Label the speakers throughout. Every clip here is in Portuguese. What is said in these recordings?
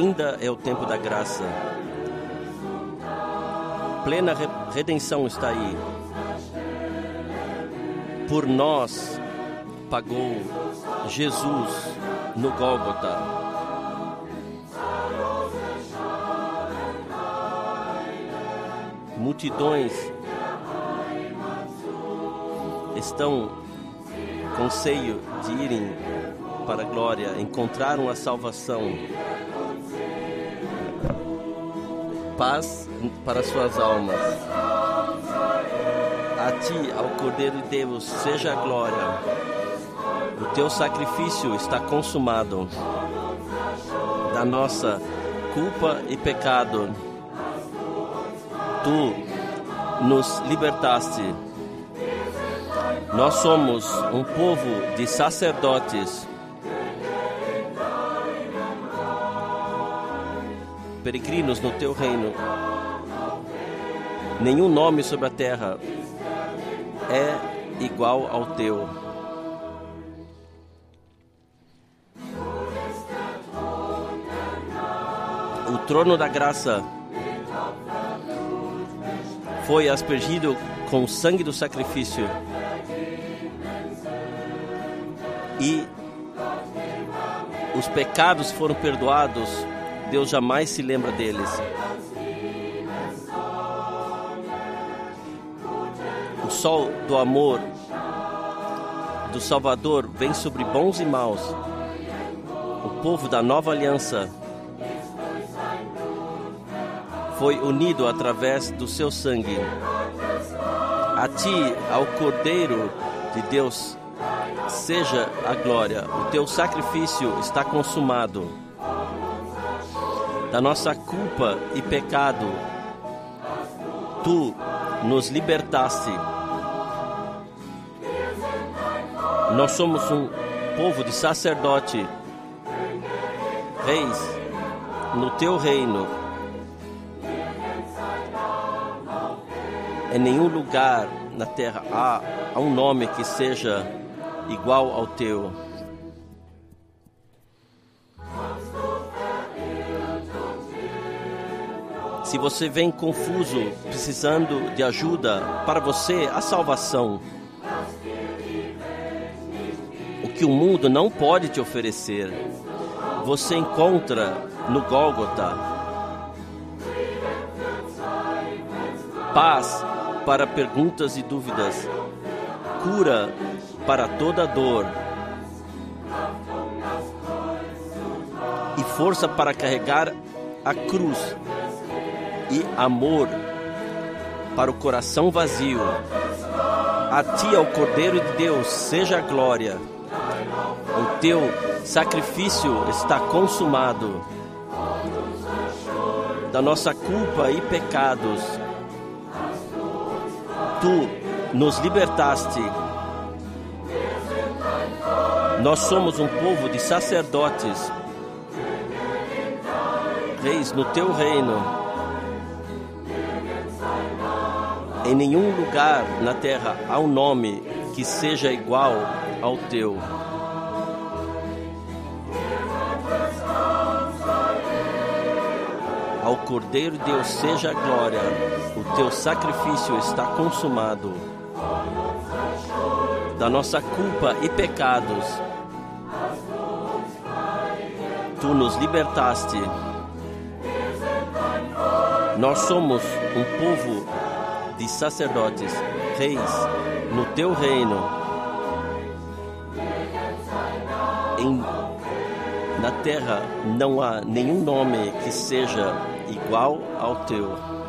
Speaker 1: Ainda é o tempo da graça. Plena re redenção está aí. Por nós pagou Jesus no Gólgota. Multidões estão com seio de irem para a glória, encontraram a salvação. Paz para suas almas. A ti, ao Cordeiro de Deus, seja a glória. O teu sacrifício está consumado. Da nossa culpa e pecado, tu nos libertaste. Nós somos um povo de sacerdotes. Peregrinos no teu reino. Nenhum nome sobre a terra é igual ao teu. O trono da graça foi aspergido com o sangue do sacrifício. E os pecados foram perdoados, Deus jamais se lembra deles. O sol do amor do Salvador vem sobre bons e maus. O povo da nova aliança foi unido através do seu sangue. A ti, ao Cordeiro de Deus, seja a glória. O teu sacrifício está consumado. Da nossa culpa e pecado, tu nos libertaste. Nós somos um povo de sacerdote, reis no teu reino Em nenhum lugar na terra há, um nome que seja igual ao teu. Se você vem confuso, precisando de ajuda, para você a salvação. O que o mundo não pode te oferecer, você encontra no Gólgota. Paz para perguntas e dúvidas, cura para toda dor e força para carregar a cruz e amor para o coração vazio. A ti, ao Cordeiro de Deus, seja a glória. O teu sacrifício está consumado. Da nossa culpa e pecados, tu nos libertaste. Nós somos um povo de sacerdotes, reis no teu reino. Em nenhum lugar na terra há um nome que seja igual ao teu. Ao Cordeiro Deus seja a glória, o teu sacrifício está consumado. Da nossa culpa e pecados, tu nos libertaste. Nós somos um povo de sacerdotes, reis, no teu reino. Em, na terra não há nenhum nome que seja igual ao teu.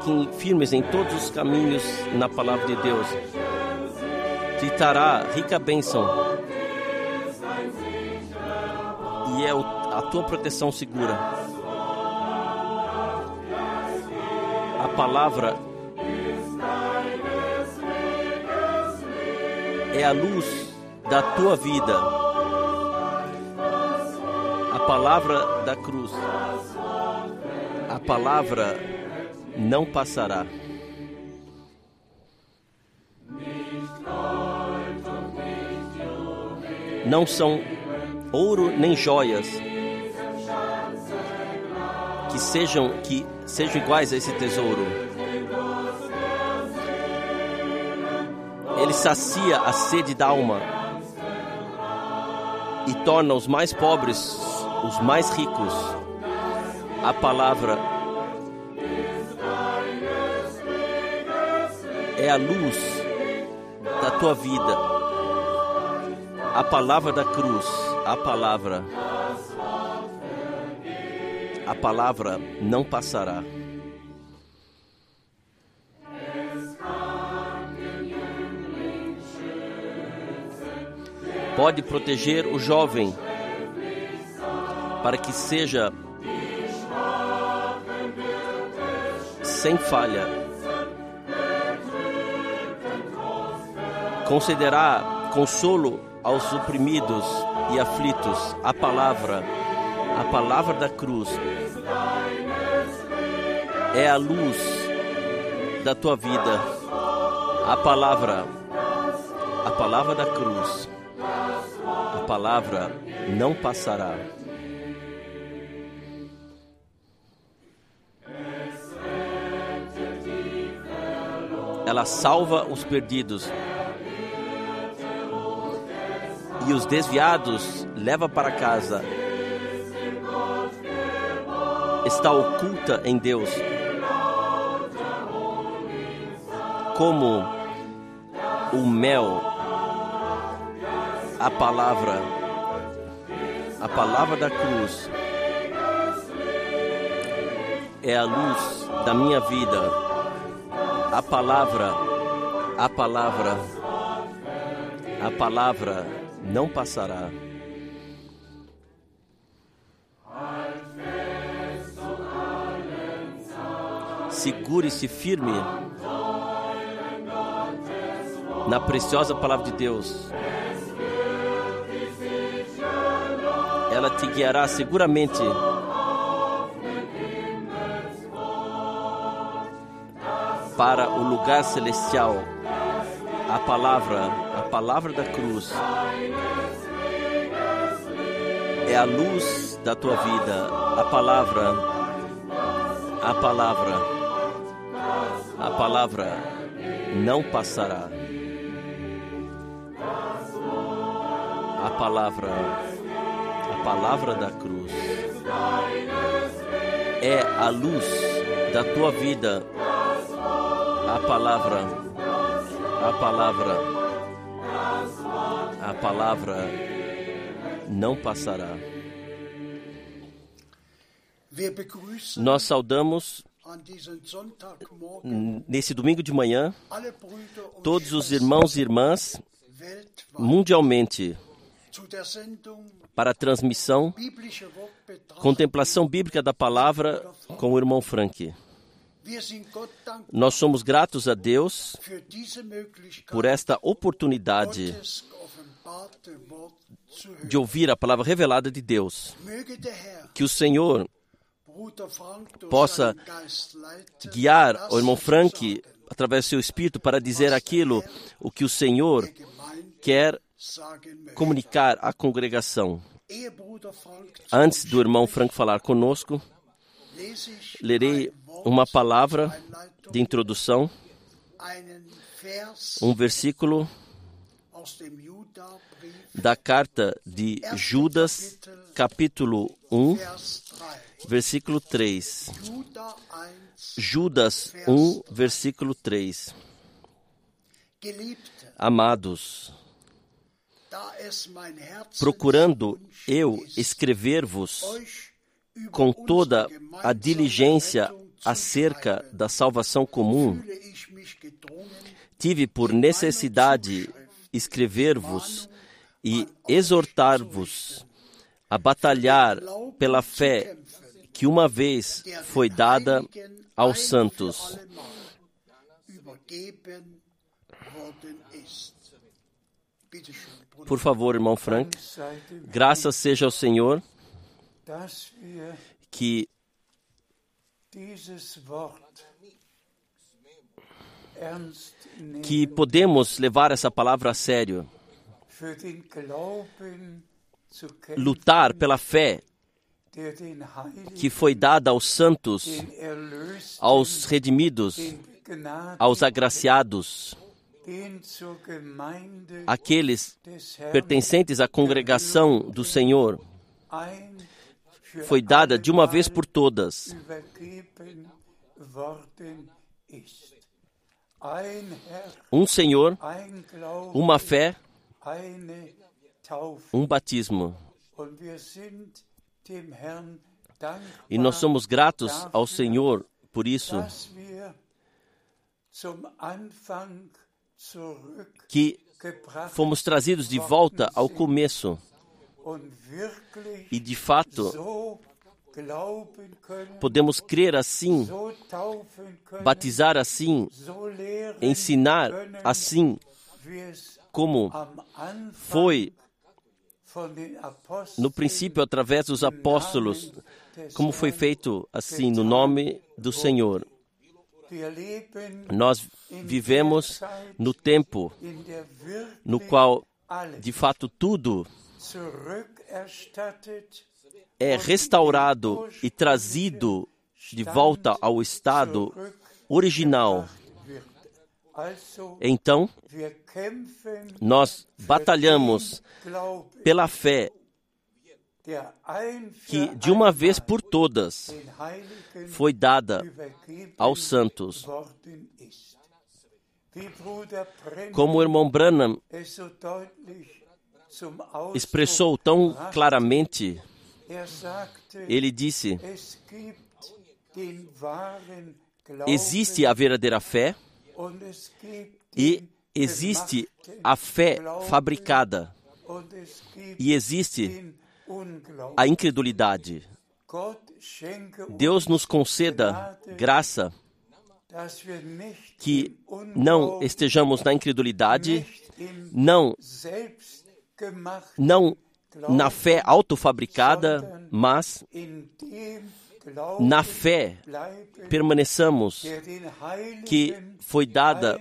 Speaker 1: Fiquem firmes em todos os caminhos na palavra de Deus. Te trará rica bênção e é a tua proteção segura. A palavra é a luz da tua vida. A palavra da cruz. A palavra não passará. Não são ouro nem joias que sejam que sejam iguais a esse tesouro. Ele sacia a sede da alma e torna os mais pobres os mais ricos. A palavra é a luz da tua vida. A palavra da cruz, a palavra a palavra não passará. Pode proteger o jovem para que seja sem falha. Concederá consolo aos oprimidos e aflitos. A palavra, a palavra da cruz é a luz da tua vida. A palavra, a palavra da cruz, a palavra não passará. Ela salva os perdidos e os desviados leva para casa. Está oculta em Deus. Como o mel, a palavra, a palavra da cruz é a luz da minha vida a palavra, a palavra, a palavra não passará. Segure-se firme na preciosa palavra de Deus. Ela te guiará seguramente para o lugar celestial. A palavra, palavra da cruz é a luz da tua vida. A palavra, a palavra, a palavra não passará. A palavra, a palavra da cruz é a luz da tua vida a palavra, a palavra, a palavra não passará. Nós saudamos nesse domingo de manhã todos os irmãos e irmãs mundialmente para a transmissão Contemplação Bíblica da Palavra com o irmão Frank. Nós somos gratos a Deus por esta oportunidade de ouvir a palavra revelada de Deus. Que o Senhor possa guiar o irmão Frank através do seu espírito para dizer aquilo o que o Senhor quer comunicar à congregação. Antes do irmão Frank falar conosco, lerei uma palavra de introdução, um versículo da carta de Judas, capítulo 1, versículo 3. Judas 1, versículo 3. Amados, procurando eu escrever-vos com toda a diligência acerca da salvação comum, tive por necessidade escrever-vos e exortar-vos a batalhar pela fé que uma vez foi dada aos santos.
Speaker 2: Por favor, irmão Frank. Graças seja ao Senhor que que podemos levar essa palavra a sério, lutar pela fé que foi dada aos santos, aos redimidos, aos agraciados, aqueles pertencentes à congregação do Senhor, foi dada de uma vez por todas. Um Senhor, uma fé, um batismo. E nós somos gratos ao Senhor por isso, que fomos trazidos de volta ao começo e de fato podemos crer assim, batizar assim, ensinar assim como foi no princípio através dos apóstolos, como foi feito assim no nome do Senhor. Nós vivemos no tempo no qual, de fato, tudo é restaurado e trazido de volta ao estado original. Então, nós batalhamos pela fé que, de uma vez por todas, foi dada aos santos. Como o irmão Branham
Speaker 1: Ausdruck
Speaker 2: expressou tão claramente, ele disse: existe a verdadeira fé e existe a fé fabricada. e existe a incredulidade. Deus nos conceda graça que não estejamos na incredulidade, não não na fé autofabricada, mas na fé permaneçamos que foi dada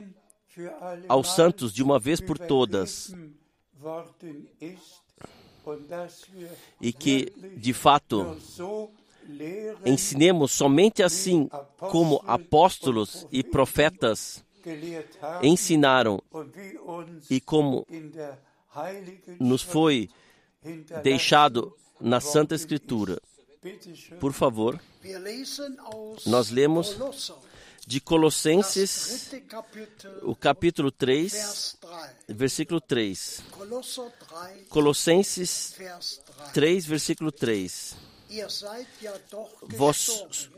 Speaker 2: aos santos de uma vez por todas. e que, de fato, ensinemos somente assim como apóstolos e profetas ensinaram e como nos foi deixado na Santa Escritura. Por favor, Nós lemos de Colossenses, o capítulo 3,
Speaker 3: Vers 3.
Speaker 2: versículo 3.
Speaker 3: Kolosser 3,
Speaker 2: Colossenses
Speaker 3: Vers 3.
Speaker 2: 3, versículo 3.
Speaker 3: Ihr seid ja doch
Speaker 2: Vós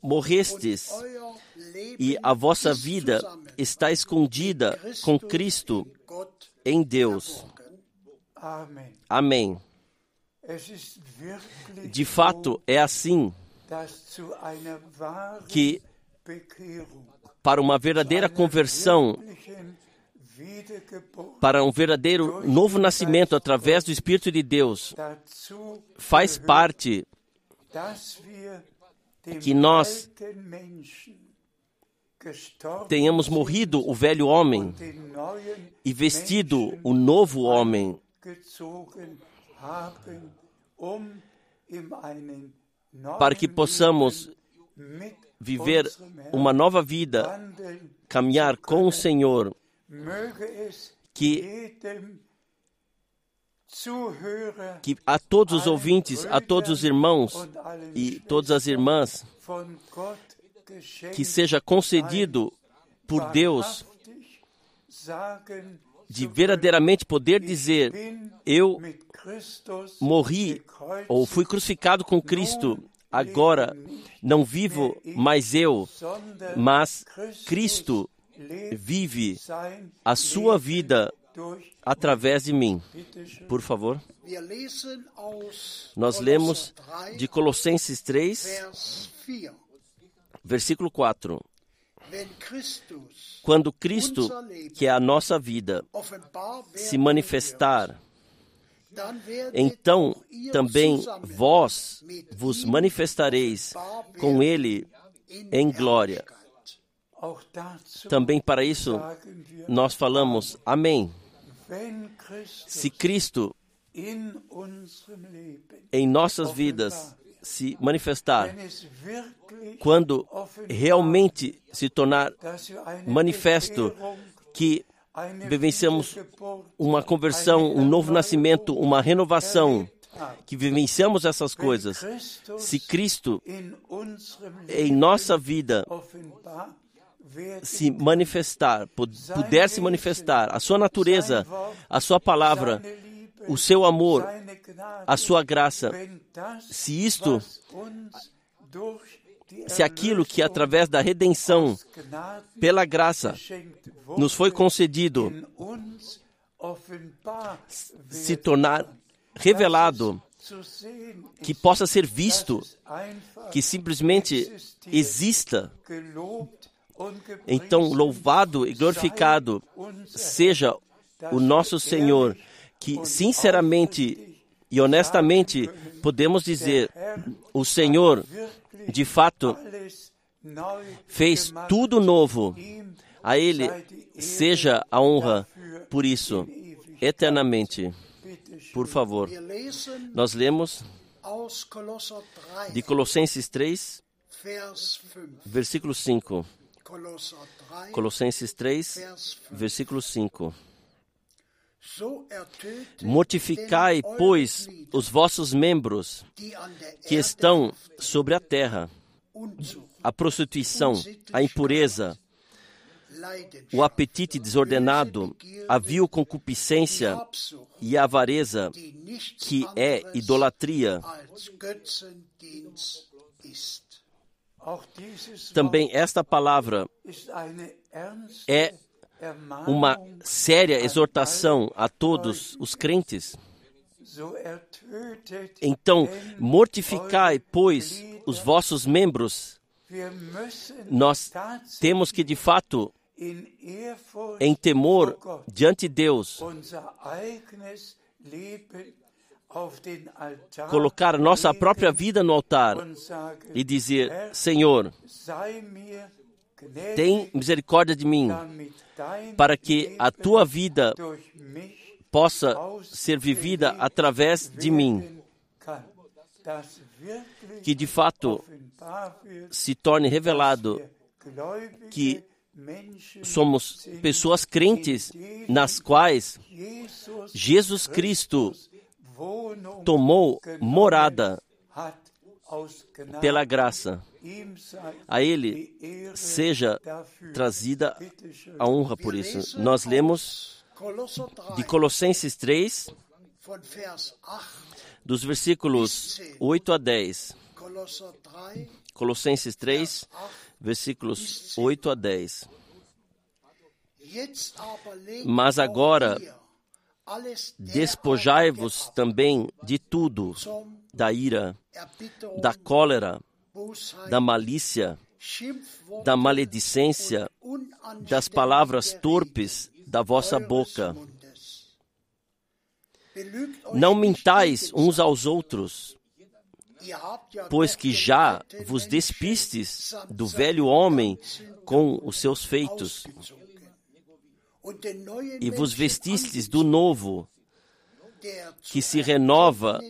Speaker 2: morrestes e a vossa vida está escondida com Cristo em Deus. Amém. De fato, é assim que, para uma verdadeira conversão, para um verdadeiro novo nascimento através do Espírito de Deus, faz parte que nós tenhamos morrido o velho homem e vestido o novo homem, para que possamos viver uma nova vida, caminhar com o. Senhor, que que a todos os ouvintes, a todos os irmãos e todas as irmãs, que seja concedido por Deus de verdadeiramente poder dizer: Eu morri ou fui crucificado com Cristo, agora não vivo mais eu, mas Cristo vive a sua vida através de mim. Por favor. Nós lemos
Speaker 3: 3,
Speaker 2: de Colossenses 3,
Speaker 3: Vers 4.
Speaker 2: versículo 4.
Speaker 1: Quando Cristo, que é a nossa vida, se manifestar, então também vós vos manifestareis com Ele em glória.
Speaker 2: Dazu
Speaker 1: Também para isso nós falamos Amém. Se Cristo em nossas vidas se manifestar, quando realmente se tornar manifesto que vivenciamos uma conversão, um novo nascimento, uma renovação, que vivenciamos essas coisas. Se Cristo em nossa vida se manifestar, pu- puder se manifestar, a sua natureza, a sua palavra, o seu amor, a sua graça, se isto, se aquilo que através da redenção, pela graça, nos foi concedido, se tornar revelado, que possa ser visto, que simplesmente exista. Então, louvado e glorificado seja o nosso Senhor, que sinceramente e honestamente podemos dizer: o Senhor, de fato, fez tudo novo. A Ele seja a honra por isso, eternamente. Por favor. Nós lemos
Speaker 3: aus Kolosser 3,
Speaker 1: de Colossenses 3,
Speaker 3: Vers 5.
Speaker 1: versículo 5.
Speaker 3: Kolosser 3,
Speaker 1: Colossenses 3,
Speaker 3: Vers 5.
Speaker 1: versículo 5. Mortificai, pois, os vossos membros que estão sobre a terra, a prostituição, a impureza, o apetite desordenado, a vil concupiscência e a avareza, que é idolatria. Também esta palavra é uma séria exortação a todos os crentes. Então, mortificai, pois, os vossos membros. Nós temos que, de fato, em temor diante de Deus, colocar nossa própria vida no altar e dizer: Senhor, tem misericórdia de mim, para que a tua vida possa ser vivida através de mim. Que de fato se torne revelado que somos pessoas crentes nas quais
Speaker 2: Jesus
Speaker 1: Cristo tomou morada. Pela graça. A Ele seja trazida a honra por isso. Nós lemos
Speaker 3: aus Kolosser 3,
Speaker 1: de Colossenses 3,
Speaker 3: von Vers 8,
Speaker 1: dos versículos 8 a 10.
Speaker 3: Kolosser 3,
Speaker 1: Colossenses 3,
Speaker 3: Vers 8.
Speaker 1: versículos 8 a 10.
Speaker 3: Jetzt aber legt
Speaker 1: Mas agora Despojai-vos também de tudo, da ira, da cólera, da malícia, da maledicência, das palavras torpes da vossa boca. Não mintais uns aos outros, pois que já vos despistes do velho homem com os seus feitos, e vos vestistes do novo, que se renova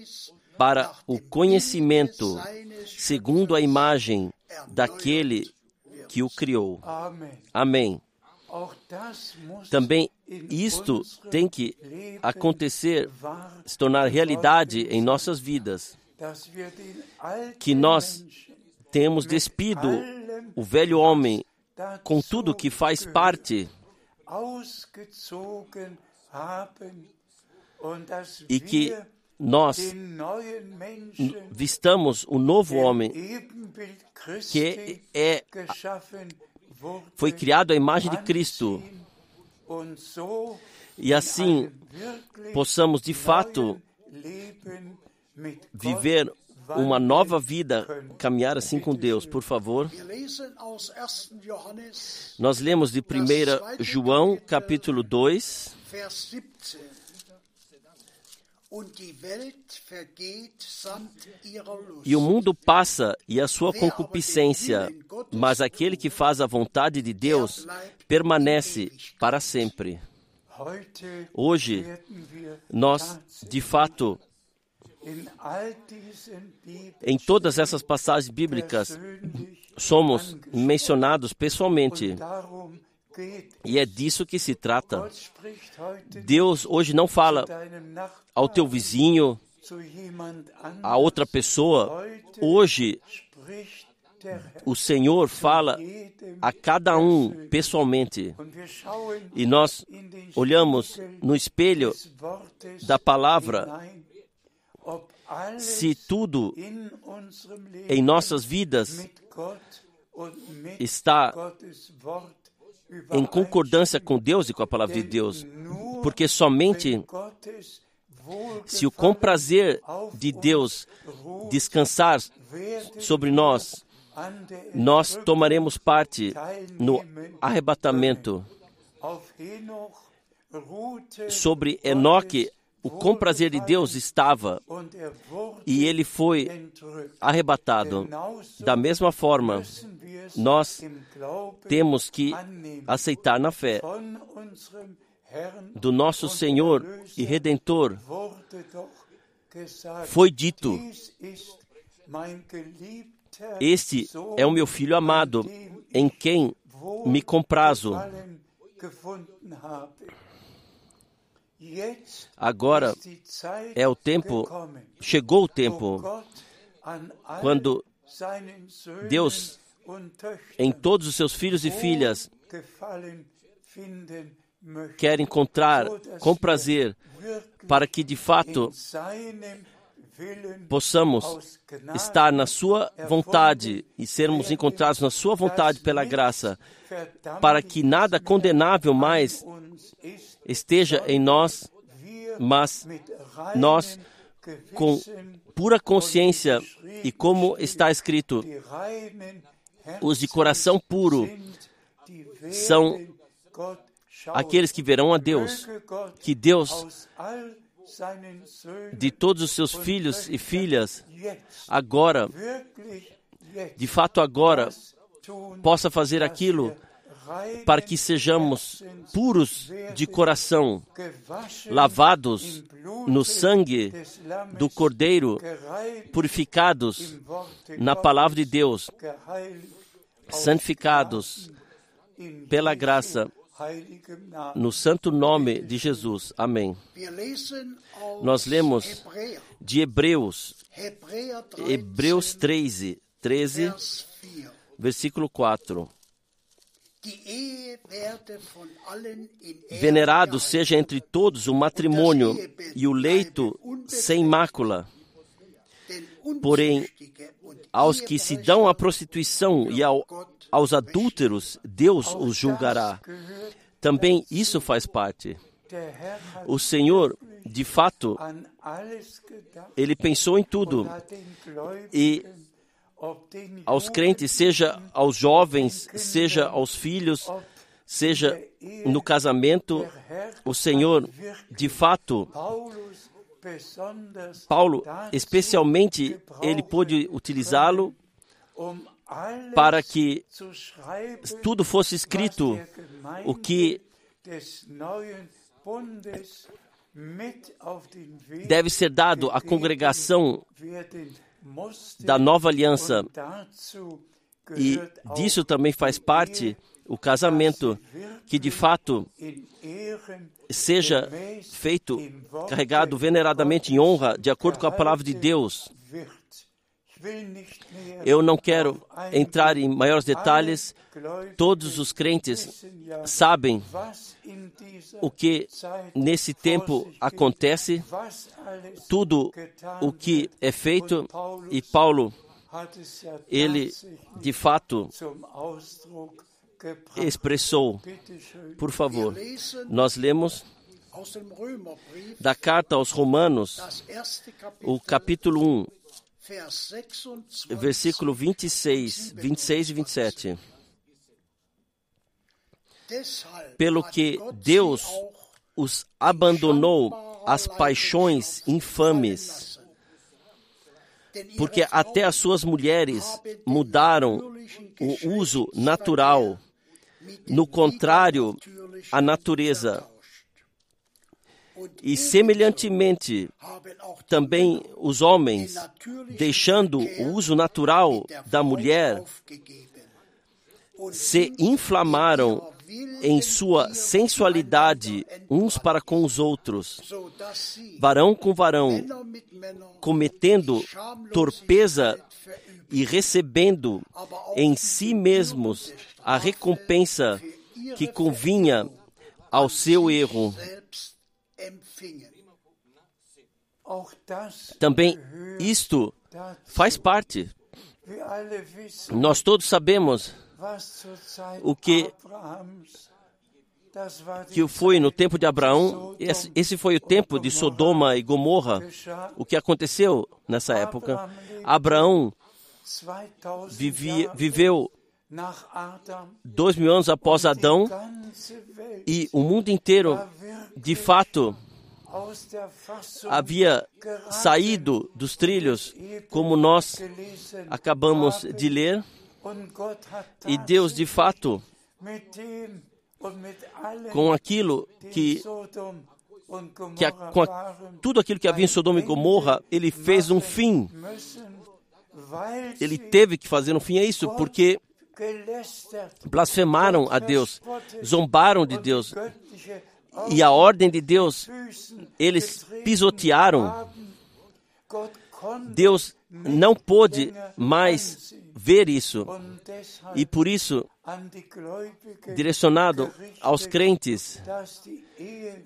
Speaker 1: para o conhecimento, segundo a imagem daquele que o criou. Amém. Também isto tem que acontecer, se tornar realidade em nossas vidas. Que nós Temos despido o velho homem com tudo que faz parte e que nós vistamos o novo homem que é foi criado à imagem de Cristo. e assim possamos de fato viver
Speaker 2: uma nova vida, caminhar assim com Deus, por favor.
Speaker 3: Wir lesen aus 1. Johannes,
Speaker 2: Nós lemos de 1 João, capítulo 2,
Speaker 3: Vers 17. Und die Welt vergeht samt ihrer Lust.
Speaker 2: e o mundo passa e a sua concupiscência, mas aquele que faz a vontade de Deus permanece para sempre. Hoje, nós, de fato, em todas essas passagens bíblicas, somos mencionados pessoalmente. E é disso que se trata. Deus hoje não fala ao teu vizinho, a outra pessoa. Hoje, o Senhor fala a cada um pessoalmente. E nós olhamos no espelho da palavra se tudo em nossas vidas está em concordância com Deus e com a palavra de Deus. Porque somente se o comprazer de Deus descansar sobre nós, nós tomaremos parte no arrebatamento. Sobre Enoque, o comprazer de Deus estava e ele foi arrebatado. Da mesma forma, nós temos que aceitar na fé do nosso Senhor e Redentor. Foi dito: Este é o meu filho amado, em quem me comprazo. Agora é o tempo, chegou o tempo, quando Deus, em todos os seus filhos e filhas, quer encontrar com prazer, para que de fato possamos estar na Sua vontade e sermos encontrados na Sua vontade pela graça, para que nada condenável mais esteja em nós, mas nós, com pura consciência, e como está escrito, os de coração puro são aqueles que verão a Deus. Que Deus, de todos os seus filhos e filhas, agora, de fato agora, possa fazer aquilo para que sejamos puros de coração, lavados no sangue do Cordeiro, purificados na palavra de Deus, santificados pela graça, no santo nome de Jesus. Amém. Nós lemos de Hebreus, Hebreus 13, 13, versículo 4. Venerado seja entre todos o matrimônio e o leito sem mácula. Porém, aos que se dão à prostituição e ao, aos adúlteros, Deus os julgará. Também isso faz parte. O Senhor, de fato, ele pensou em tudo. E aos crentes, seja aos jovens, seja aos filhos, seja no casamento, o Senhor, de fato, Paulo, especialmente, ele pôde utilizá-lo para que tudo fosse escrito, o que deve ser dado à congregação da nova aliança. E disso também faz parte o casamento, que de fato seja feito, carregado veneradamente em honra, de acordo com a palavra de Deus. Eu não quero entrar em maiores detalhes. Todos os crentes sabem o que nesse tempo acontece, tudo o que é feito, e Paulo, ele de fato expressou. Por favor, nós lemos da carta aos Romanos, o capítulo 1,
Speaker 3: Vers 26.
Speaker 1: Versículo 26, 26 e 27.
Speaker 3: Deshalb
Speaker 1: Pelo que Deus os abandonou às paixões infames, porque até as suas mulheres mudaram o uso natural, no contrário à natureza. E semelhantemente, também os homens, deixando o uso natural da mulher, se inflamaram em sua sensualidade uns para com os outros, varão com varão, cometendo torpeza e recebendo em si mesmos a recompensa que convinha ao seu erro. Também isto faz parte. Nós todos sabemos O que- que foi no tempo de Abraão, esse foi o tempo de Sodoma e Gomorra. O que aconteceu nessa época? Abraão
Speaker 2: 2000
Speaker 1: vivia, viveu dois mil anos após Adão e o mundo inteiro, de fato, havia saído dos trilhos, como nós acabamos de ler, e Deus, de fato, com aquilo que, que a- com a- tudo aquilo que havia em Sodoma e Gomorra, ele fez um fim. Ele teve que fazer um fim a isso, porque blasfemaram a Deus, zombaram de Deus, e a ordem de Deus eles pisotearam. Deus não pôde mais ver isso. E por isso, direcionado aos crentes,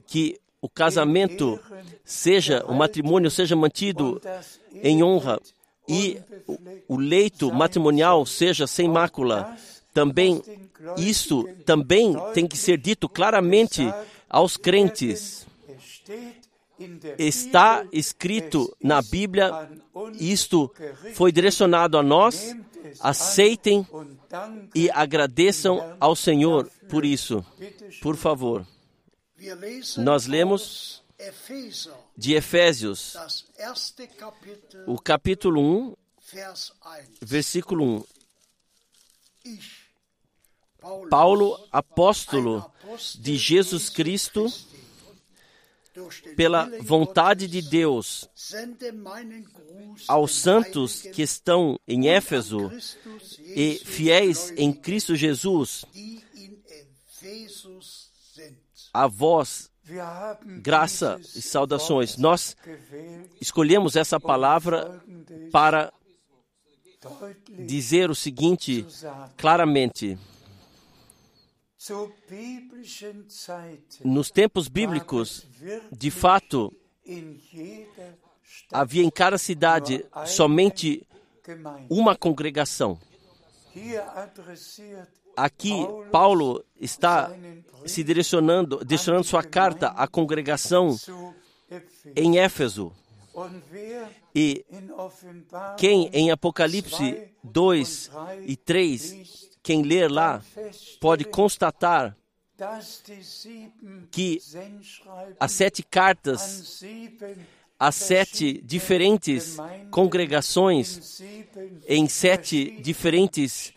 Speaker 1: que o casamento seja, o matrimônio seja mantido em honra e o leito matrimonial seja sem mácula. Também isso também tem que ser dito claramente aos crentes. Está escrito
Speaker 2: es
Speaker 1: na Bíblia, isto foi direcionado a nós. Aceitem e agradeçam ao Senhor por isso. Por favor. Nós lemos de Efésios, o capítulo 1,
Speaker 3: Vers 1.
Speaker 1: versículo 1. Paulo, apóstolo de Jesus Cristo, pela vontade de Deus, aos santos que estão em Éfeso e fiéis em Cristo Jesus, a vós graça e saudações. Nós escolhemos essa palavra para dizer o seguinte claramente. Nos tempos bíblicos, de fato, havia em cada cidade somente uma congregação. Aqui, Paulo está se direcionando, direcionando sua carta à congregação em Éfeso. E quem em Apocalipse 2 e 3, quem ler lá, pode constatar que as sete cartas às sete diferentes congregações em sete diferentes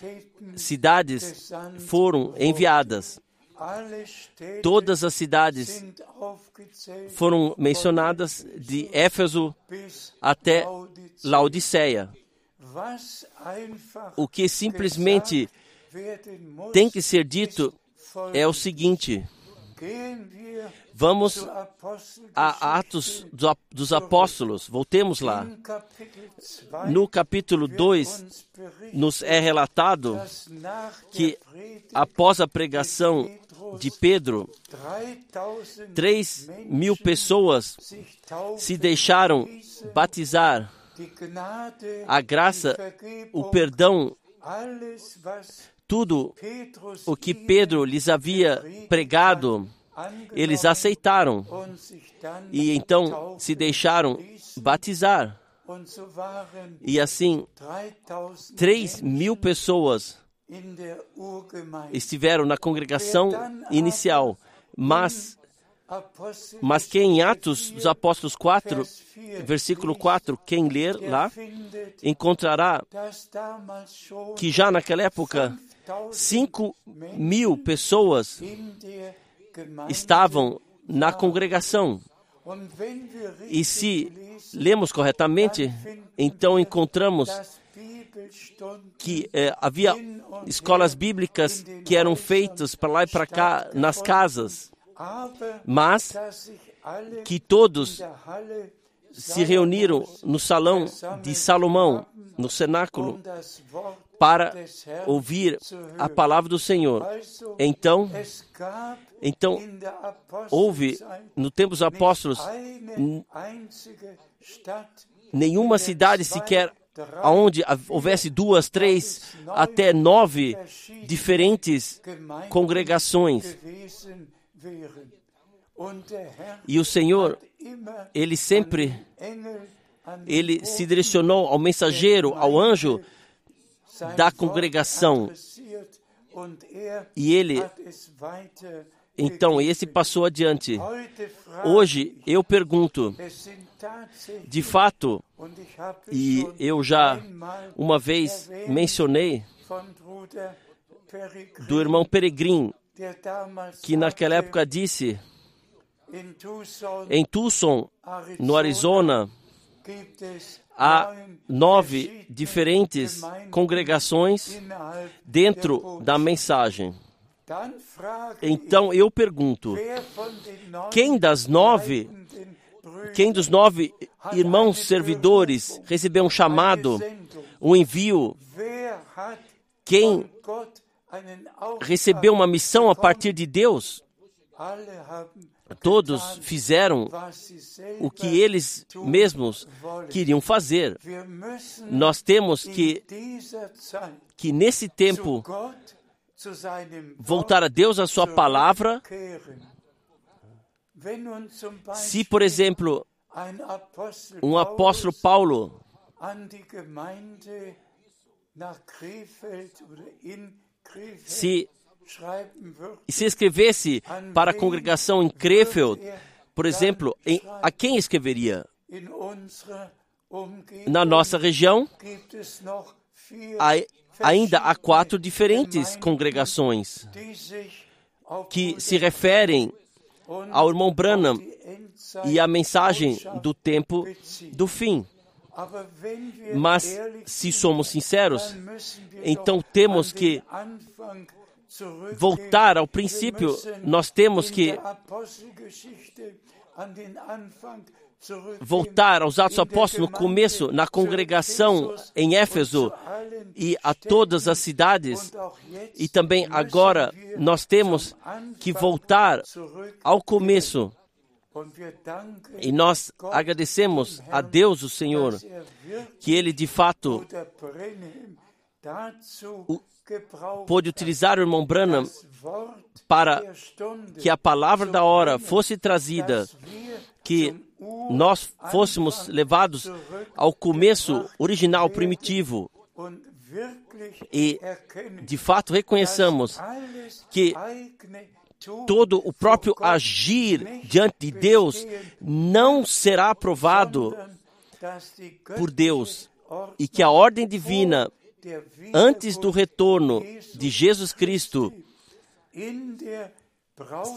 Speaker 1: cidades foram enviadas. Todas as cidades foram mencionadas de Éfeso até. Laodiceia. O que simplesmente tem que ser dito é o seguinte: vamos a Atos do- dos Apóstolos, voltemos lá.
Speaker 2: in Kapitel 2
Speaker 1: No capítulo 2,
Speaker 2: uns berichtet,
Speaker 1: nos é relatado que após a pregação de Pedro,
Speaker 2: 3000
Speaker 1: 3 mil pessoas se deixaram batizar. A graça, o perdão, tudo o que Pedro lhes havia pregado, eles aceitaram e então se deixaram batizar.
Speaker 2: E assim,
Speaker 1: 3000
Speaker 2: 3 mil pessoas estiveram na congregação inicial. Mas, mas quem em Atos dos Apóstolos 4, versículo 4, quem ler lá, encontrará que já naquela época
Speaker 1: 5000
Speaker 2: 5 mil pessoas estavam na congregação. E se lemos corretamente, então encontramos que eh, havia escolas bíblicas que eram feitas para lá e para cá nas casas, mas que todos se reuniram no salão de Salomão, no cenáculo, para ouvir a palavra do Senhor. Então, então houve no tempo dos apóstolos nenhuma cidade sequer aonde houvesse duas, três, até nove diferentes congregações. E o Senhor, ele sempre, ele se direcionou ao mensageiro, ao anjo da congregação.
Speaker 1: er
Speaker 2: E ele, então, esse passou adiante. Hoje eu pergunto, de fato, e eu já uma vez mencionei do irmão Peregrin, que naquela época disse em Tucson, no
Speaker 1: Arizona,
Speaker 2: há nove diferentes congregações dentro da mensagem. Então eu pergunto, quem das nove, quem dos nove irmãos servidores recebeu um chamado, um envio, quem recebeu uma missão a partir de Deus? Todos fizeram o que eles mesmos queriam fazer. Nós temos que, que nesse tempo voltar a Deus, a sua palavra. Se, por exemplo, um apóstolo Paulo se, se escrevesse para a congregação em Krefeld, por exemplo, em, a quem escreveria? Na nossa região, ainda há quatro diferentes congregações que se referem ao irmão Branham e à mensagem do tempo do fim. Mas, se somos sinceros, então temos que. Voltar ao princípio, nós temos que voltar aos Atos Apóstolos no começo, na congregação em Éfeso e a todas as cidades. E também agora nós temos que voltar ao começo. E nós agradecemos a Deus, o Senhor, que Ele de fato O- pôde utilizar o irmão Branham para que a palavra da hora fosse trazida, que nós fôssemos levados ao começo original, primitivo, e de fato reconheçamos que todo o próprio agir diante de Deus não será aprovado por Deus e que a ordem divina antes do retorno de Jesus Cristo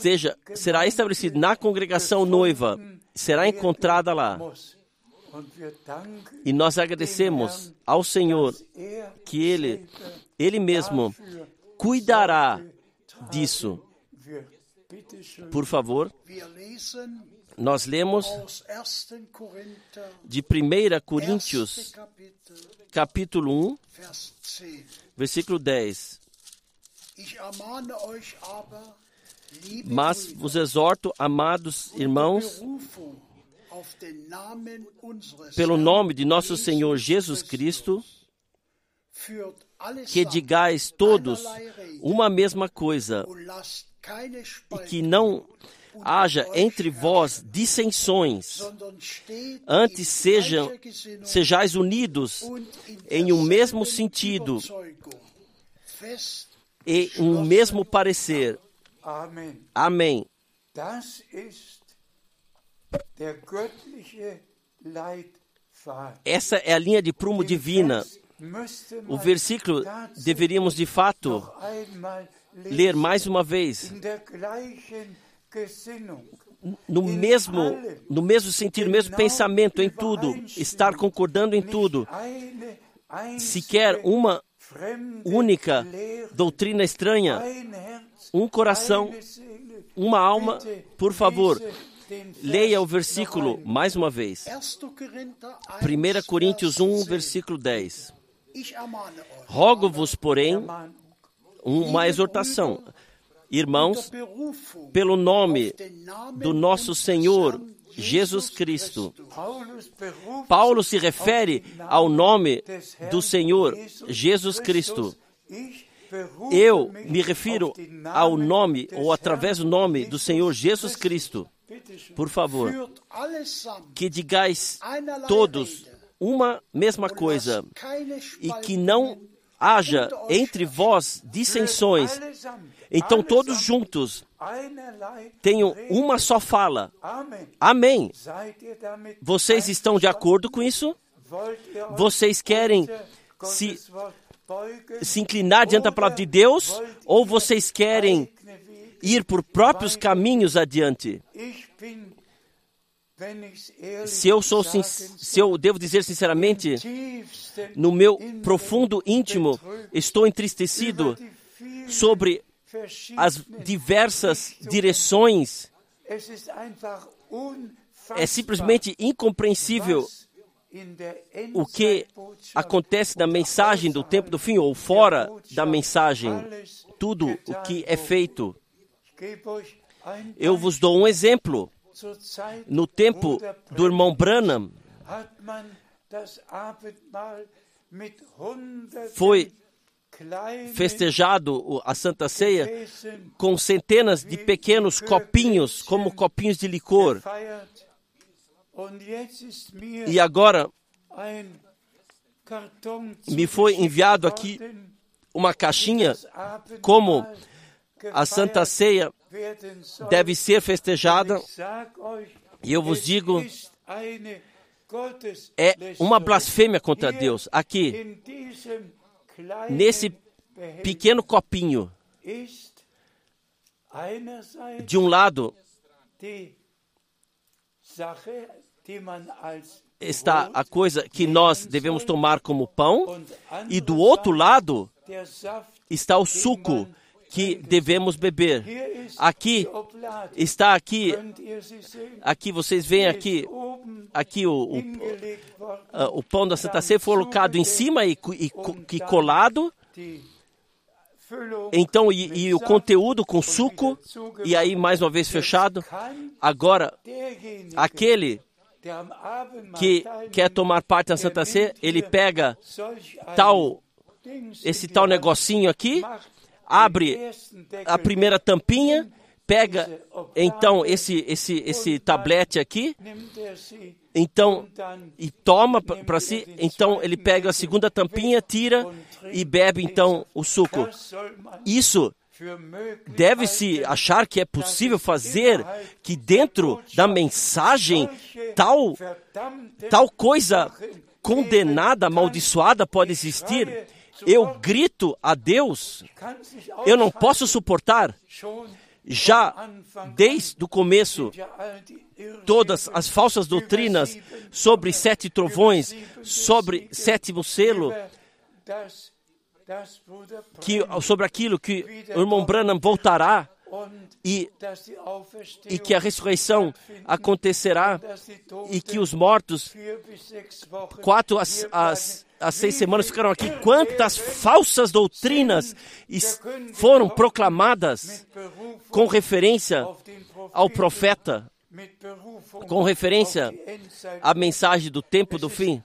Speaker 2: seja será estabelecido na congregação noiva, será encontrada lá. E nós agradecemos ao Senhor que Ele, Ele mesmo, cuidará disso. Por favor, nós lemos
Speaker 3: aus 1. Korinther,
Speaker 2: de 1
Speaker 3: erste
Speaker 2: Coríntios, capítulo 1,
Speaker 3: Vers 10.
Speaker 2: versículo 10.
Speaker 3: Ich ermahne euch aber, liebe
Speaker 2: Mas vos exorto, amados irmãos, pelo nome de nosso Senhor Jesus Cristo, que digais todos uma mesma coisa e que não
Speaker 1: haja entre vós dissensões, antes sejam, sejais unidos em um mesmo sentido e um mesmo parecer. Amém. Essa é a linha de prumo divina. O versículo deveríamos de fato ler mais uma vez, no mesmo, no mesmo sentido, no mesmo pensamento em tudo, estar concordando em tudo. Sequer uma única doutrina estranha, um coração, uma alma. Por favor, leia o versículo mais uma vez.
Speaker 3: 1. Korinther
Speaker 1: 1 Coríntios 1,
Speaker 3: Vers 10.
Speaker 1: versículo 10.
Speaker 3: Ich ermahne euch,
Speaker 1: Rogo-vos, porém, uma exortação. Irmãos, pelo nome do nosso Senhor Jesus Cristo. Paulo se refere ao nome do Senhor Jesus Cristo. Eu me refiro ao nome ou através do nome do Senhor Jesus Cristo. Por favor, que digais todos uma mesma coisa e que não haja entre vós dissensões. Então todos juntos tenham uma só fala. Amém. Vocês estão de acordo com isso? Vocês querem se, se inclinar diante da palavra de Deus? Ou vocês querem ir por próprios caminhos adiante? Se eu sou se eu devo dizer sinceramente, no meu profundo íntimo estou entristecido sobre as diversas direções. É simplesmente incompreensível o que acontece na mensagem do tempo do fim ou fora da mensagem. Tudo o que é feito. Eu vos dou um exemplo. No tempo do irmão Branham, foi festejado a Santa Ceia com centenas de pequenos copinhos, como copinhos de licor. E agora me foi enviado aqui uma caixinha como a Santa Ceia deve ser festejada. E eu vos digo, é uma blasfêmia contra Deus. Aqui, nesse pequeno copinho, de um lado está a coisa que nós devemos tomar como pão, e do outro lado está o suco que devemos beber. Aqui está aqui, aqui vocês veem aqui, aqui o, o, ah, o pão da Santa Ceia foi colocado em cima e, e, e colado. Então, e, e o conteúdo com suco, e aí mais uma vez fechado. Agora, aquele que quer tomar parte da Santa Ceia, ele pega tal, esse tal negocinho aqui, abre a primeira tampinha, pega então esse esse esse tablete aqui, então e toma para si, então ele pega a segunda tampinha, tira e bebe então o suco. Isso deve-se achar que é possível fazer que dentro da mensagem tal tal coisa condenada, amaldiçoada pode existir. Eu grito a Deus, eu não posso suportar. Já desde o começo, todas as falsas doutrinas sobre sete trovões, sobre sétimo selo, que, sobre aquilo que o irmão Branham voltará e, e que a ressurreição acontecerá e que os mortos, quatro às, às seis semanas, ficaram aqui. Quantas falsas doutrinas foram proclamadas com referência ao profeta, com referência à mensagem do tempo do fim?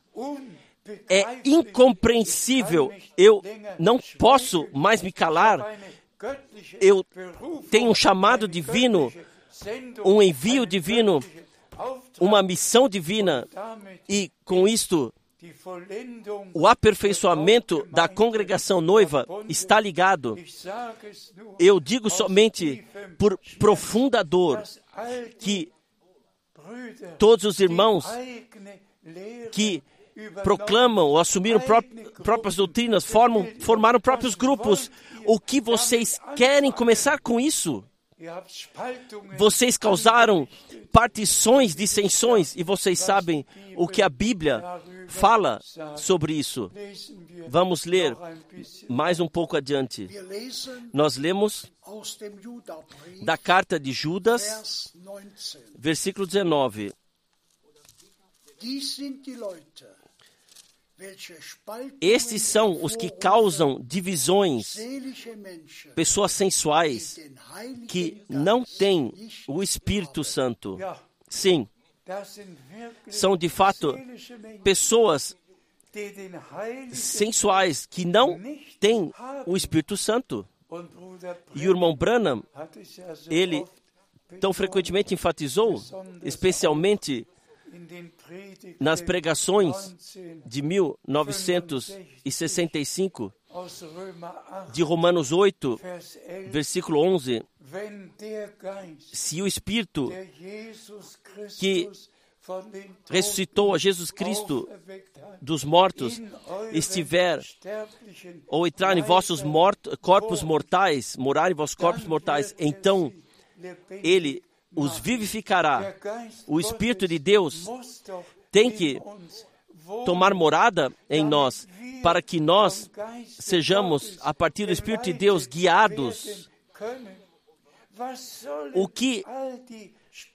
Speaker 1: É incompreensível. Eu não posso mais me calar. Eu tenho um chamado divino
Speaker 2: um envio divino, uma missão divina e com isto o aperfeiçoamento da congregação noiva está ligado. Eu digo somente por profunda dor que todos os irmãos que proclamam ou assumiram pró próprias doutrinas, formam, formaram próprios grupos. O que vocês querem começar com isso? Vocês causaram partições, dissensões, e vocês sabem o que a Bíblia fala sobre isso. Vamos ler mais um pouco adiante. Nós lemos da carta de Judas, versículo 19. Estes são os que causam divisões, pessoas sensuais que não têm o Espírito Santo. Sim, são de fato pessoas sensuais que não têm o Espírito Santo. E o irmão Branham, ele tão frequentemente enfatizou, especialmente nas pregações de 1965, de Romanos 8, versículo 11, se o Espírito que ressuscitou a Jesus Cristo dos mortos estiver ou entrar em vossos mort corpos mortais, morar em vossos corpos mortais, então ele os vivificará. O Espírito de Deus tem que tomar morada em nós, para que nós sejamos, a partir do Espírito de Deus, guiados. O que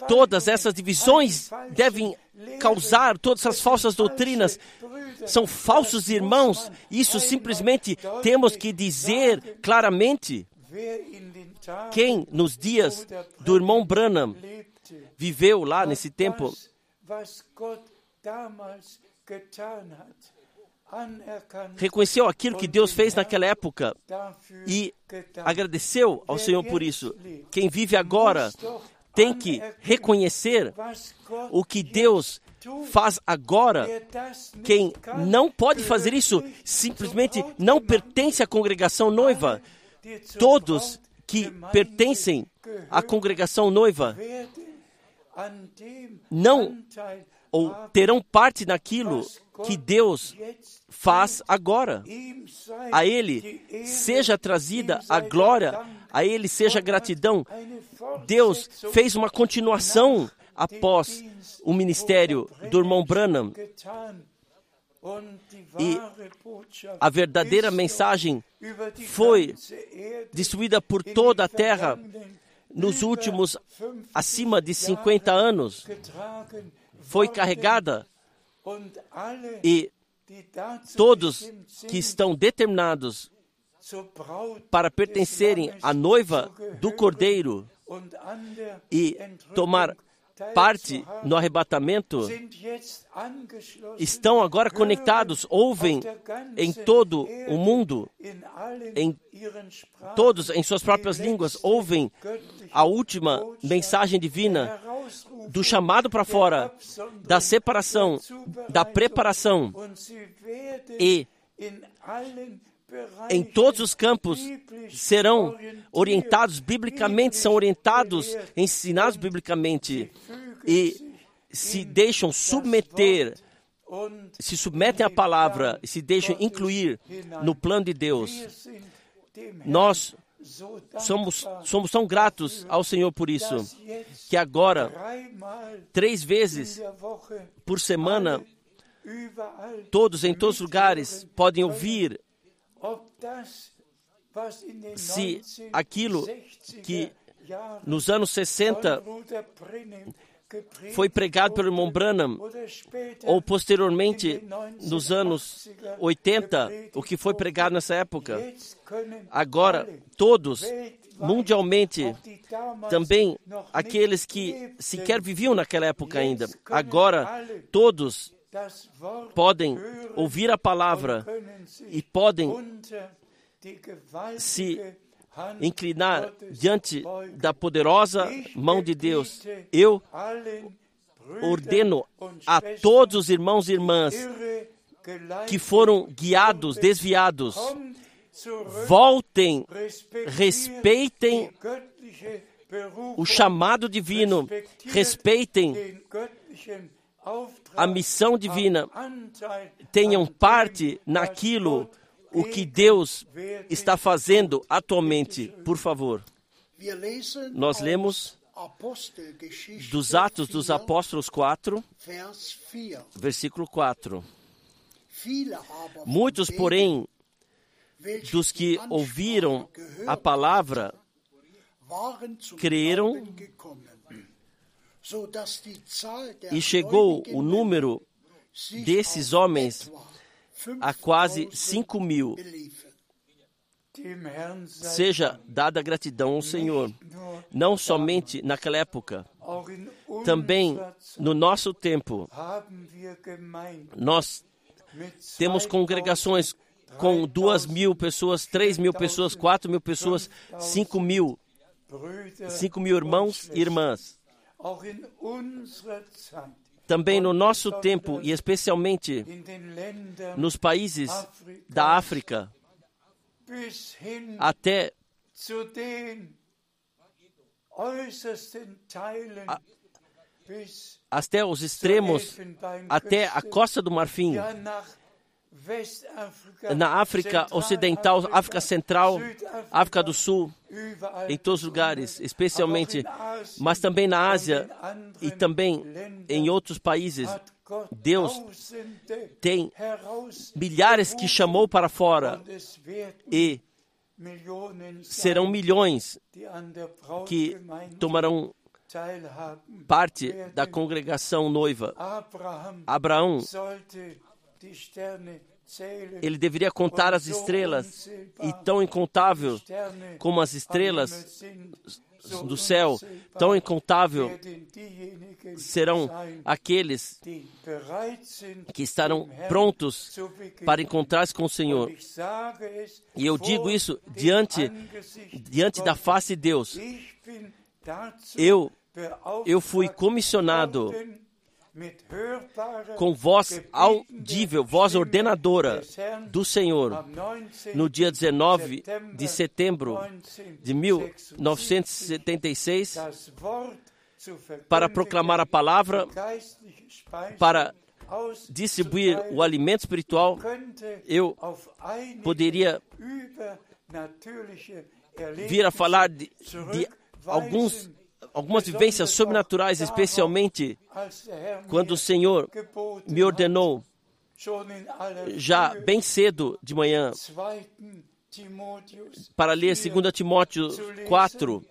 Speaker 2: todas essas divisões devem causar, todas essas falsas doutrinas, são falsos irmãos. Isso simplesmente temos que dizer claramente. Quem nos dias do irmão Branham viveu lá nesse tempo, reconheceu aquilo que Deus fez naquela época e agradeceu ao Senhor por isso. Quem vive agora tem que reconhecer o que Deus faz agora. Quem não pode fazer isso simplesmente não pertence à congregação noiva. Todos que pertencem à congregação noiva não ou terão parte naquilo que Deus faz agora. A Ele seja trazida a glória, a Ele seja a gratidão. Deus fez uma continuação após o ministério do irmão Branham. E a verdadeira mensagem foi distribuída por toda a terra nos últimos acima de 50 anos. Foi carregada e todos que estão determinados para pertencerem à noiva do Cordeiro e tomar parte no arrebatamento estão agora conectados, ouvem em todo o mundo, em todos em suas próprias línguas, ouvem a última mensagem divina do chamado para fora, da separação, da preparação. E em todos os campos serão orientados biblicamente, são orientados, ensinados biblicamente e se deixam submeter, se submetem à palavra e se deixam incluir no plano de Deus. Nós somos, somos tão gratos ao Senhor por isso, que agora, três vezes por semana, todos em todos os lugares podem ouvir se aquilo que nos anos 60 foi pregado pelo irmão Branham, ou posteriormente nos anos 80, o que foi pregado nessa época. Agora, todos, mundialmente, também aqueles que sequer viviam naquela época ainda, agora, todos podem ouvir a palavra e podem se inclinar diante da poderosa mão de Deus. Eu ordeno a todos os irmãos e irmãs que foram guiados, desviados, voltem, respeitem o chamado divino, respeitem a missão divina, tenham parte naquilo o que Deus está fazendo atualmente. Por favor, nós lemos dos Atos dos Apóstolos 4, versículo 4. Muitos, porém, dos que ouviram a palavra, creram e chegou o número desses homens a quase 5 mil. Seja dada gratidão ao Senhor, não somente naquela época, também no nosso tempo. Nós temos congregações com duas mil pessoas, três mil pessoas, quatro mil pessoas, cinco mil, cinco mil irmãos e irmãs. Também no nosso tempo, e especialmente nos países da África, até a, até os extremos, até a costa do Marfim, na África Ocidental, África Central, África do Sul, em todos os lugares, especialmente, mas também na Ásia e também em outros países. Deus tem milhares que chamou para fora e serão milhões que tomarão parte da congregação noiva. Abraão ele deveria contar as estrelas, e tão incontável como as estrelas do céu, tão incontável serão aqueles que estarão prontos para encontrar-se com o Senhor. E eu digo isso diante, diante da face de Deus. Eu, eu fui comissionado com voz audível, voz ordenadora do Senhor, no dia 19 de setembro de 1976, para proclamar a palavra, para distribuir o alimento espiritual, eu poderia vir a falar de, de alguns algumas vivências sobrenaturais, especialmente quando o Senhor me ordenou, já bem cedo de manhã, para ler 2 Timóteo 4.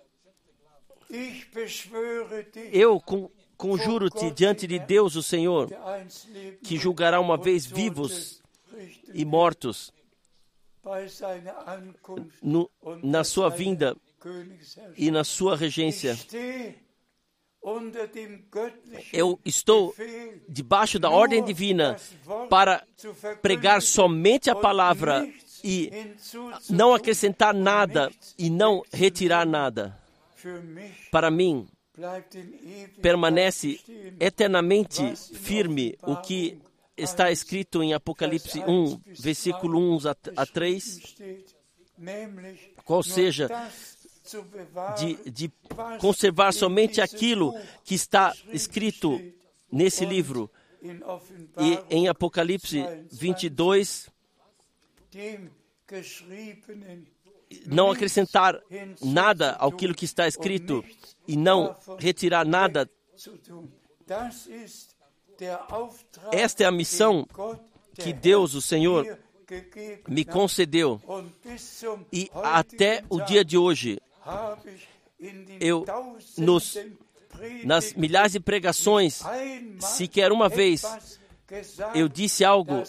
Speaker 2: Eu conjuro-te diante de Deus, o Senhor, que julgará uma vez vivos e mortos no, na sua vinda e na sua regência. Eu estou debaixo da ordem divina para pregar somente a palavra e não acrescentar nada e não retirar nada. Para mim, permanece eternamente firme o que está escrito em Apocalipse 1, versículo 1 a 3, qual seja de, de conservar somente aquilo que está escrito nesse livro. E em Apocalipse 22, não acrescentar nada ao que está escrito e não retirar nada. Esta é a missão que Deus, o Senhor, me concedeu. E até o dia de hoje, eu, nos, nas milhares de pregações, sequer uma vez eu disse algo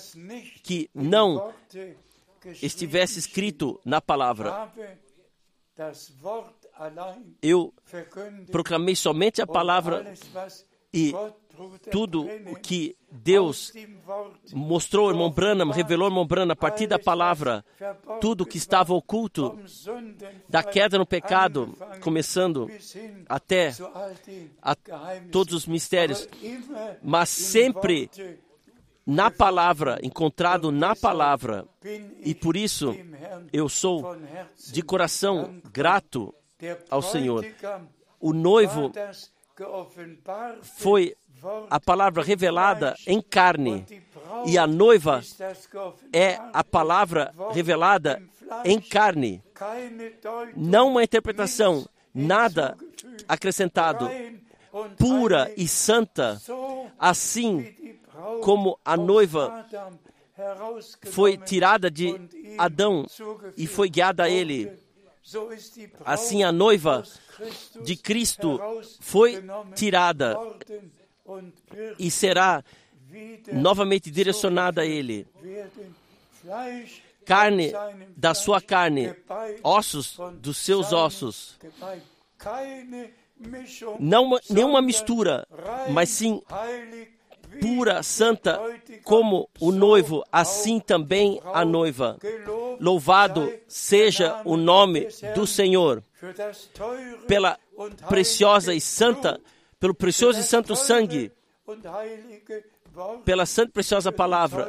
Speaker 2: que não estivesse escrito na palavra. Eu proclamei somente a palavra e tudo o que Deus mostrou irmão Branham, revelou irmão Branham a partir da palavra, tudo que estava oculto da queda no pecado, começando até a todos os mistérios, mas sempre na palavra, encontrado na palavra. E por isso eu sou de coração grato ao Senhor. O noivo foi a palavra revelada em carne e a noiva é a palavra revelada em carne. Não uma interpretação, nada acrescentado, pura e santa, assim como a noiva foi tirada de Adão e foi guiada a ele. Assim a noiva de Cristo foi tirada e será novamente direcionada a Ele. Carne da sua carne, ossos dos seus ossos. Não nenhuma mistura, mas sim pura, santa, como o noivo, assim também a noiva. Louvado seja o nome do Senhor pela preciosa e santa, pelo precioso e santo sangue, pela santa e preciosa palavra,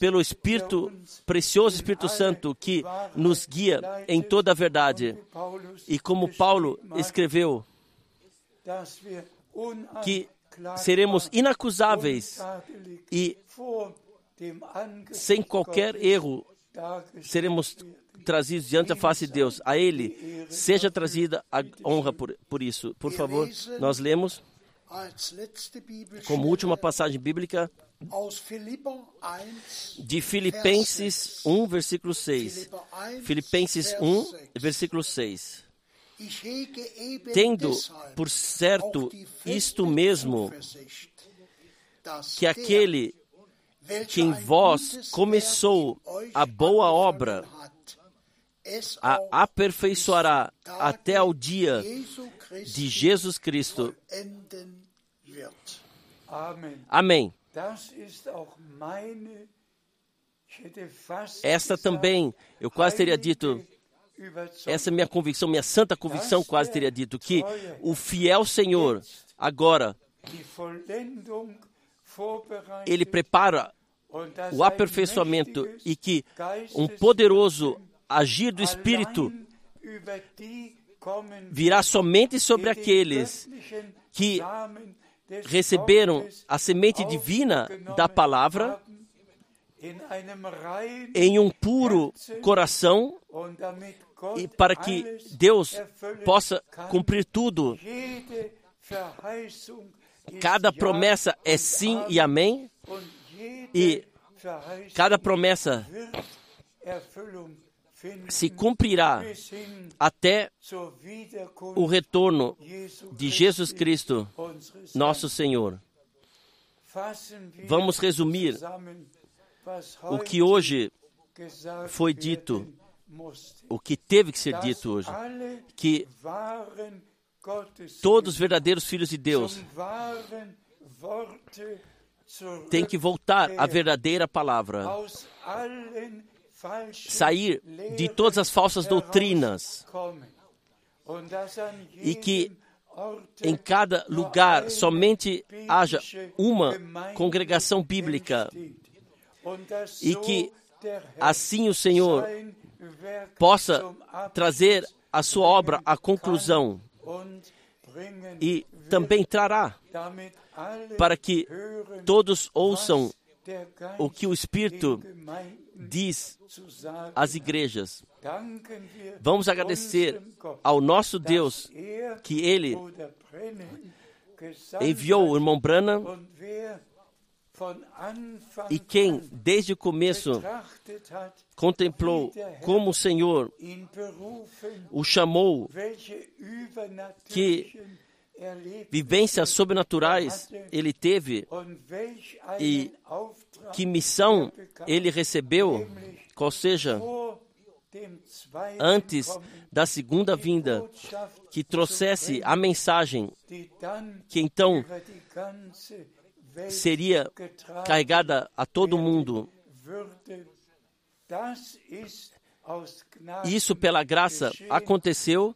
Speaker 2: pelo Espírito, precioso Espírito Santo que nos guia em toda a verdade. E como Paulo escreveu, que seremos inacusáveis e sem qualquer erro seremos trazidos diante da face de Deus. A Ele seja trazida a honra por, por isso. Por favor, nós lemos como última passagem bíblica de Filipenses 1, versículo 6. Filipenses 1, versículo 6. Tendo por certo isto mesmo, que aquele que em vós começou a boa obra, a aperfeiçoará até ao dia de Jesus Cristo. Amém. Esta também, eu quase teria dito, essa é minha convicção, minha santa convicção, quase teria dito, que o fiel Senhor, agora, ele prepara o aperfeiçoamento e que um poderoso agir do Espírito virá somente sobre aqueles que receberam a semente divina da palavra em um puro coração e para que Deus possa cumprir tudo. Cada promessa é sim e amém, e cada promessa se cumprirá até o retorno de Jesus Cristo, nosso Senhor. Vamos resumir o que hoje foi dito, o que teve que ser dito hoje, que todos os verdadeiros filhos de Deus têm que voltar à verdadeira palavra sair de todas as falsas doutrinas e que em cada lugar somente haja uma congregação bíblica e que assim o Senhor possa trazer a sua obra à conclusão e também trará para que todos ouçam o que o Espírito diz às igrejas. Vamos agradecer ao nosso Deus que Ele enviou o irmão Branham e quem, desde o começo, contemplou como o Senhor o chamou, que vivências sobrenaturais ele teve e que missão ele recebeu, qual seja, antes da segunda vinda, que trouxesse a mensagem que então seria carregada a todo mundo. Isso, pela graça, aconteceu.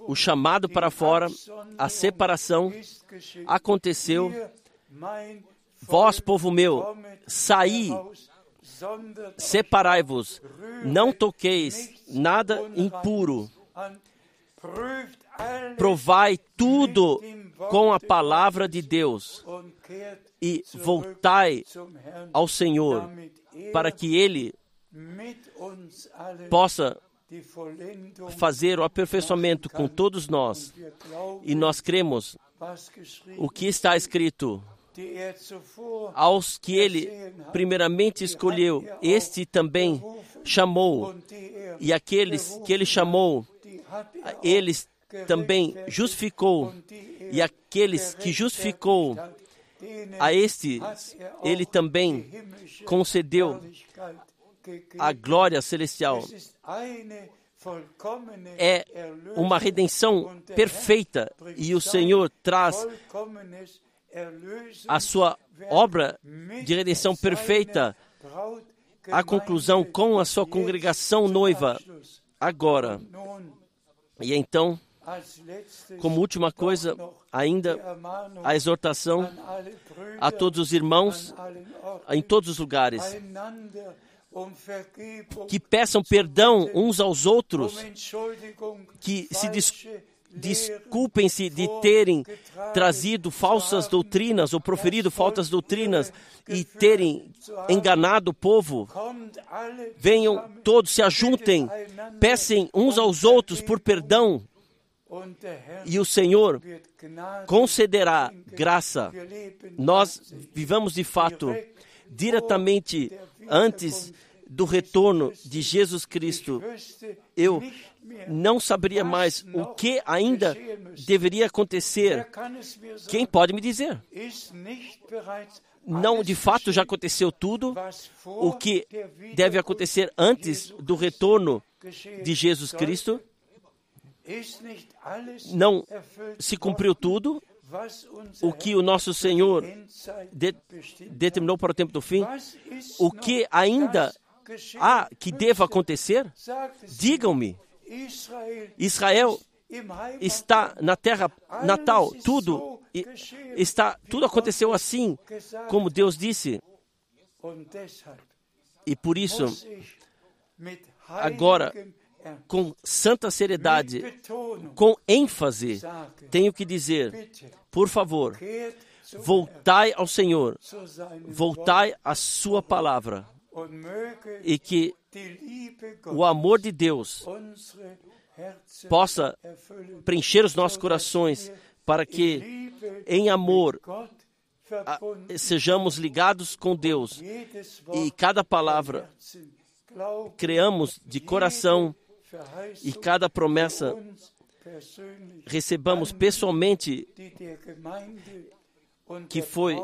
Speaker 2: O chamado para fora, a separação, aconteceu. Vós, povo meu, saí, separai-vos, não toqueis nada impuro, provai tudo com a palavra de Deus e voltai ao Senhor,
Speaker 1: damit er
Speaker 2: para que Ele possa fazer o aperfeiçoamento com todos nós. E nós cremos o que está escrito.
Speaker 1: er
Speaker 2: Aos que Ele primeiramente escolheu, este também chamou.
Speaker 1: er
Speaker 2: E aqueles que Ele chamou,
Speaker 1: er
Speaker 2: eles também justificou.
Speaker 1: er
Speaker 2: E aqueles que justificou, a este
Speaker 1: er
Speaker 2: Ele também concedeu. A glória celestial. É uma redenção perfeita e o Senhor traz a sua obra de redenção perfeita à conclusão com a sua congregação noiva agora. E então, como última coisa, ainda a exortação a todos os irmãos em todos os lugares que peçam perdão uns aos outros, que se des desculpem-se de terem trazido falsas doutrinas ou proferido falsas doutrinas e terem enganado o povo. Venham todos, se ajuntem, peçam uns aos outros por perdão e o Senhor concederá graça. Nós vivamos de fato diretamente antes do retorno de Jesus Cristo. Eu não saberia mais o que ainda deveria acontecer. Quem pode me dizer? Não, de fato, já aconteceu tudo o que deve acontecer antes do retorno de Jesus Cristo. Não se cumpriu tudo o que o nosso Senhor de, determinou para o tempo do fim. O que ainda há que deva acontecer? Digam-me. Israel está na terra natal, tudo está, tudo aconteceu assim, como Deus disse. E por isso, agora, com santa seriedade, com ênfase, tenho que dizer: por favor, voltai ao Senhor, voltai à Sua palavra, e que o amor de Deus possa preencher os nossos corações, para que, em amor, sejamos ligados com Deus. e cada palavra creamos de coração e cada promessa recebamos pessoalmente que foi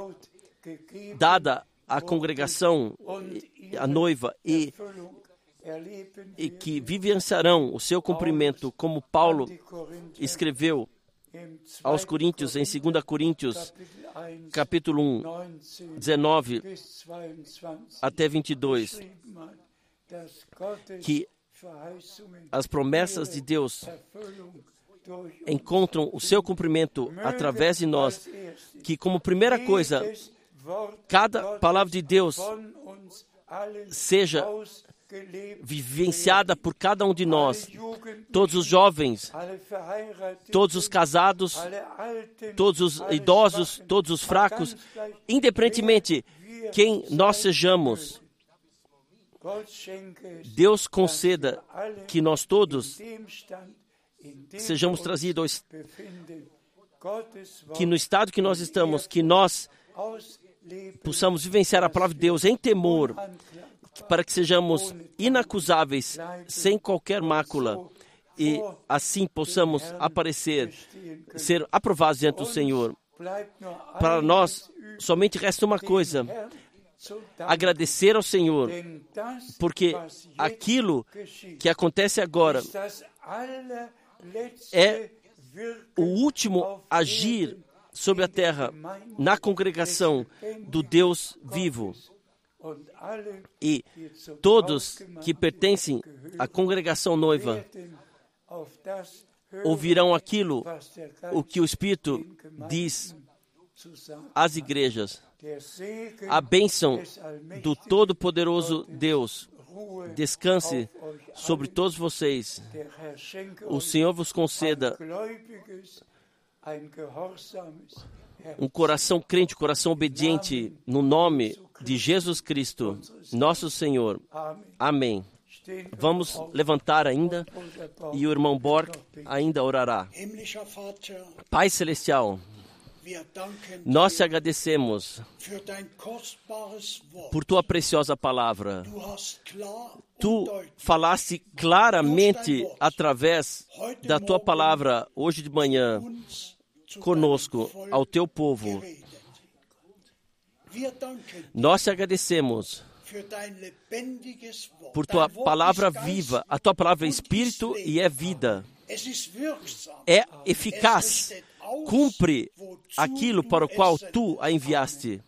Speaker 2: dada à congregação, à noiva, e, e que vivenciarão o seu cumprimento, como Paulo escreveu aos Coríntios, em 2 Coríntios, capítulo 1, 19 até 22, que as promessas de Deus encontram o seu cumprimento através de nós, que como primeira coisa, cada palavra de Deus seja vivenciada por cada um de nós, todos os jovens, todos os casados, todos os idosos, todos os fracos, independentemente quem nós sejamos. Deus conceda que nós todos sejamos trazidos que no estado que nós estamos, que nós possamos vivenciar a palavra de Deus em temor, para que sejamos inacusáveis, sem qualquer mácula, e assim possamos aparecer, ser aprovados diante do Senhor. Para nós, somente resta uma coisa.
Speaker 1: Agradecer ao Senhor, porque aquilo que acontece agora é o último agir sobre a terra, na congregação do Deus vivo. E todos que pertencem à congregação noiva ouvirão aquilo o que o Espírito diz às igrejas. A bênção do Todo-Poderoso Deus descanse sobre todos vocês. O Senhor vos conceda um coração crente, coração obediente, no nome de Jesus Cristo, nosso Senhor. Amém. Vamos levantar ainda e o irmão Borg ainda orará. Pai Celestial, nós te agradecemos por tua preciosa palavra. Tu falaste claramente através da tua palavra hoje de manhã conosco, ao teu povo. Nós te agradecemos por tua palavra viva. A tua palavra é espírito e é vida. É eficaz. Cumpre aquilo para o qual tu a enviaste.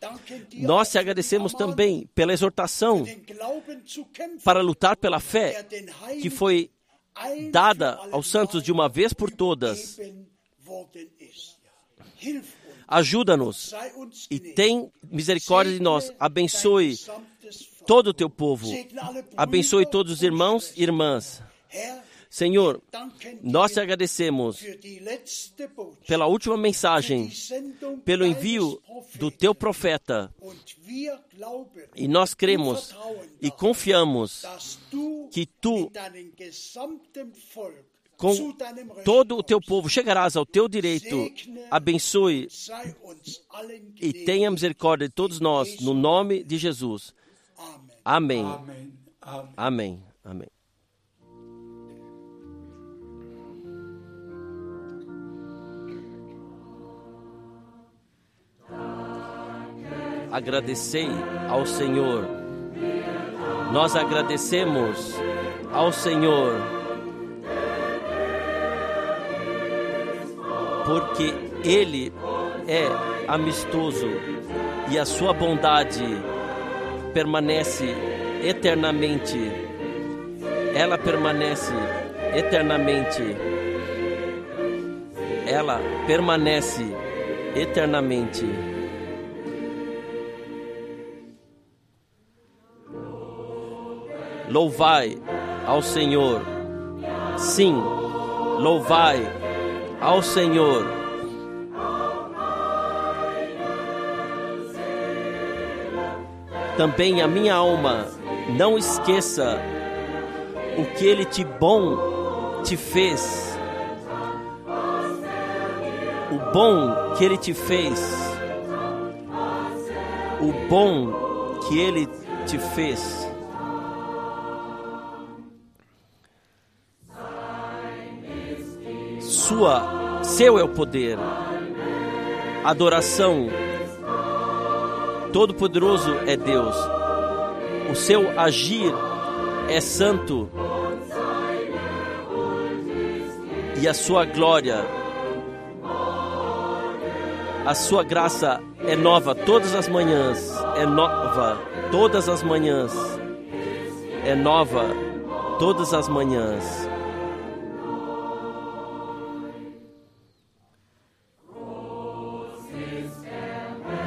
Speaker 3: Danken dir
Speaker 1: Nós te agradecemos também pela exortação para lutar pela fé que foi dada aos santos de uma vez por todas. Ajuda-nos e tem misericórdia de nós. Abençoe todo o teu povo. Abençoe todos os irmãos e irmãs. Senhor,
Speaker 3: danken
Speaker 1: nós te agradecemos pela última mensagem, pelo envio do teu profeta. E nós cremos e confiamos que tu, com todo o teu povo, chegarás ao teu direito. Abençoe e tenha misericórdia de todos nós, no nome de Jesus. Amém.
Speaker 2: Amen.
Speaker 1: Amém. Amém. Agradecei ao Senhor. Nós agradecemos ao Senhor. Porque Ele é amistoso e a sua bondade permanece eternamente. Ela permanece eternamente. Ela permanece eternamente. Louvai ao Senhor. Sim, louvai ao Senhor. Também a minha alma não esqueça o que ele te bom te fez. O bom que ele te fez. O bom que ele te fez. Sua, seu é o poder. Adoração. Todo-Poderoso é Deus. O seu agir é santo. E a sua glória, a sua graça é nova todas as manhãs. É nova todas as manhãs. É nova todas as manhãs.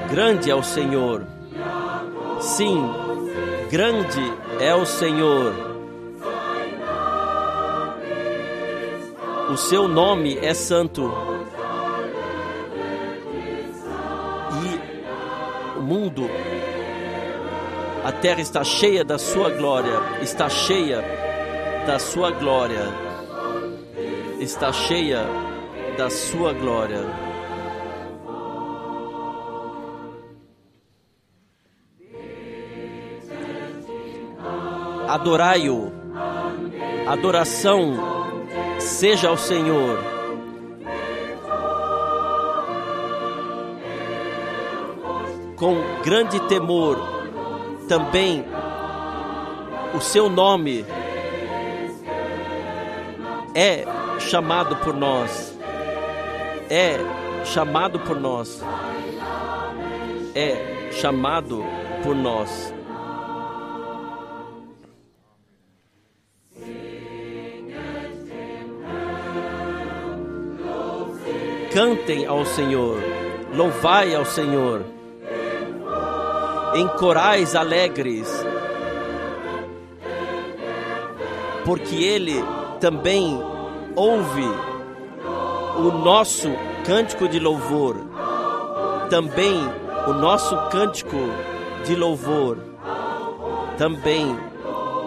Speaker 1: Grande é o Senhor. Sim, grande é o Senhor. O seu nome é santo. E o mundo, a terra está cheia da sua glória, está cheia da sua glória, está cheia da sua glória. Adorai-o. Adoração seja ao Senhor. com grande temor, também o seu nome é chamado por nós. É chamado por nós. É chamado por nós. Cantem ao Senhor, louvai ao Senhor, em corais alegres, porque Ele também ouve o nosso cântico de louvor, também o nosso cântico de louvor, também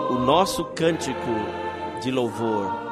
Speaker 1: o nosso cântico de louvor.